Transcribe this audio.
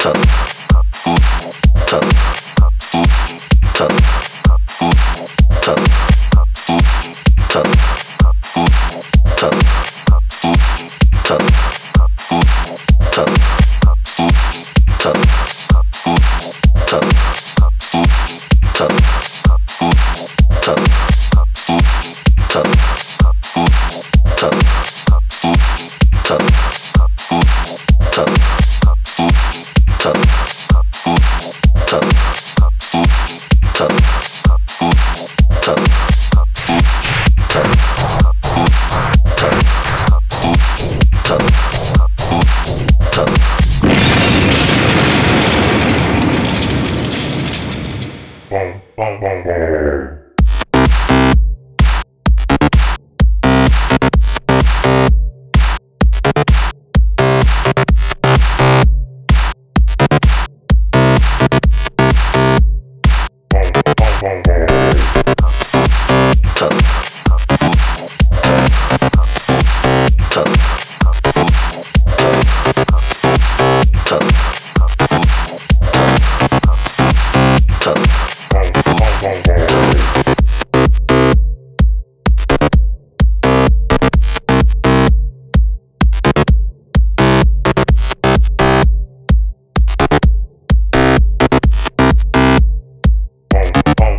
Tough. Tell